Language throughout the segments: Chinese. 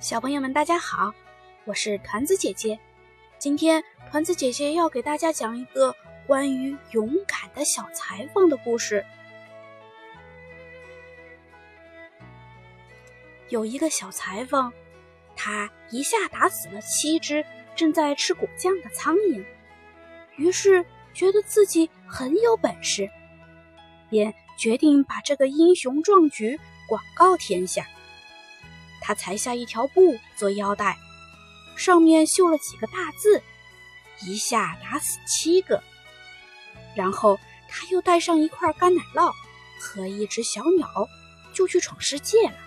小朋友们，大家好，我是团子姐姐。今天团子姐姐要给大家讲一个关于勇敢的小裁缝的故事。有一个小裁缝，他一下打死了七只正在吃果酱的苍蝇，于是觉得自己很有本事，便决定把这个英雄壮举广告天下。他裁下一条布做腰带，上面绣了几个大字，一下打死七个。然后他又带上一块干奶酪和一只小鸟，就去闯世界了。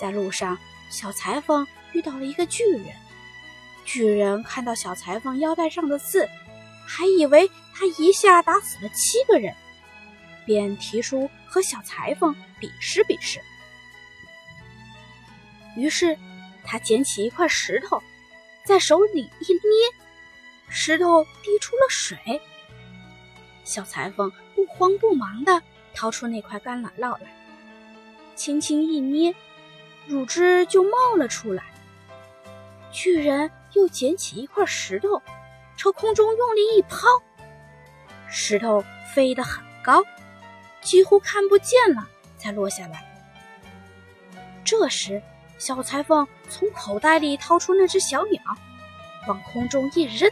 在路上，小裁缝遇到了一个巨人。巨人看到小裁缝腰带上的字，还以为他一下打死了七个人，便提出和小裁缝比试比试。于是，他捡起一块石头，在手里一捏，石头滴出了水。小裁缝不慌不忙地掏出那块干奶酪来，轻轻一捏，乳汁就冒了出来。巨人又捡起一块石头，朝空中用力一抛，石头飞得很高，几乎看不见了，才落下来。这时，小裁缝从口袋里掏出那只小鸟，往空中一扔，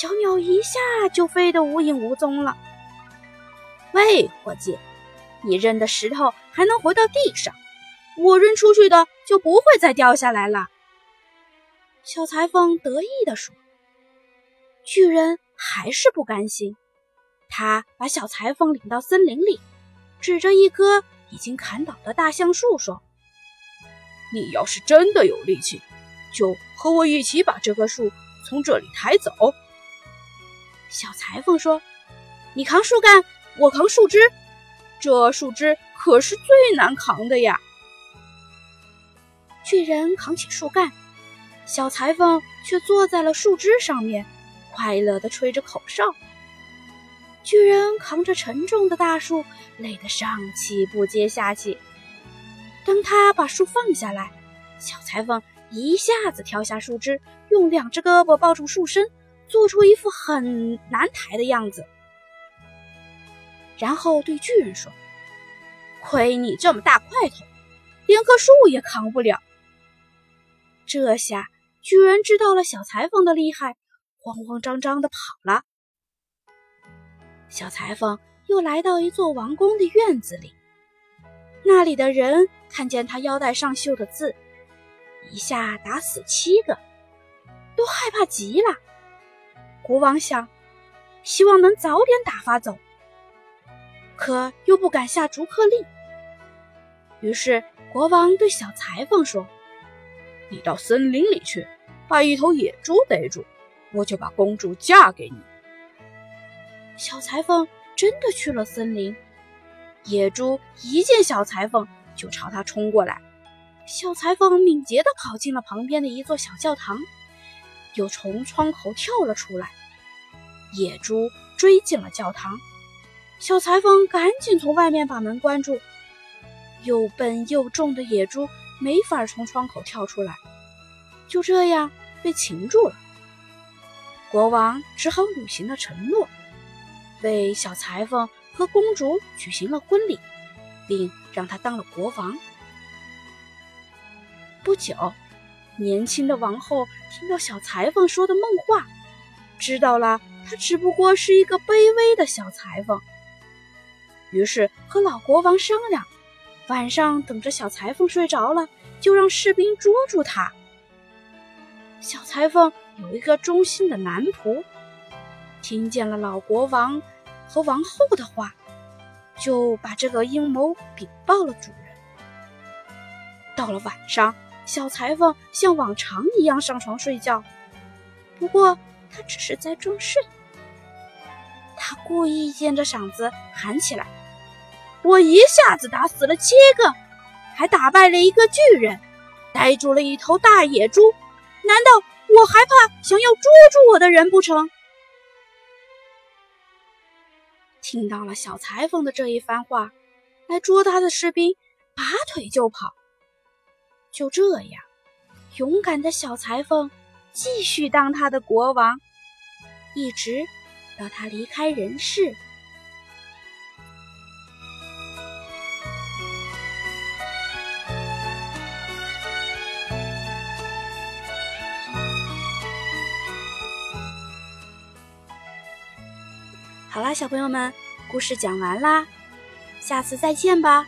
小鸟一下就飞得无影无踪了。喂，伙计，你扔的石头还能回到地上，我扔出去的就不会再掉下来了。小裁缝得意地说。巨人还是不甘心，他把小裁缝领到森林里，指着一棵已经砍倒的大橡树说。你要是真的有力气，就和我一起把这棵树从这里抬走。小裁缝说：“你扛树干，我扛树枝，这树枝可是最难扛的呀。”巨人扛起树干，小裁缝却坐在了树枝上面，快乐地吹着口哨。巨人扛着沉重的大树，累得上气不接下气。当他把树放下来，小裁缝一下子跳下树枝，用两只胳膊抱住树身，做出一副很难抬的样子，然后对巨人说：“亏你这么大块头，连棵树也扛不了。”这下巨人知道了小裁缝的厉害，慌慌张张的跑了。小裁缝又来到一座王宫的院子里。那里的人看见他腰带上绣的字，一下打死七个，都害怕极了。国王想，希望能早点打发走，可又不敢下逐客令。于是国王对小裁缝说：“你到森林里去，把一头野猪逮住，我就把公主嫁给你。”小裁缝真的去了森林。野猪一见小裁缝，就朝他冲过来。小裁缝敏捷地跑进了旁边的一座小教堂，又从窗口跳了出来。野猪追进了教堂，小裁缝赶紧从外面把门关住。又笨又重的野猪没法从窗口跳出来，就这样被擒住了。国王只好履行了承诺，为小裁缝。和公主举行了婚礼，并让他当了国王。不久，年轻的王后听到小裁缝说的梦话，知道了他只不过是一个卑微的小裁缝，于是和老国王商量，晚上等着小裁缝睡着了，就让士兵捉住他。小裁缝有一个忠心的男仆，听见了老国王。和王后的话，就把这个阴谋禀报了主人。到了晚上，小裁缝像往常一样上床睡觉，不过他只是在装睡。他故意尖着嗓子喊起来：“我一下子打死了七个，还打败了一个巨人，逮住了一头大野猪。难道我还怕想要捉住我的人不成？”听到了小裁缝的这一番话，来捉他的士兵拔腿就跑。就这样，勇敢的小裁缝继续当他的国王，一直到他离开人世。好啦，小朋友们，故事讲完啦，下次再见吧。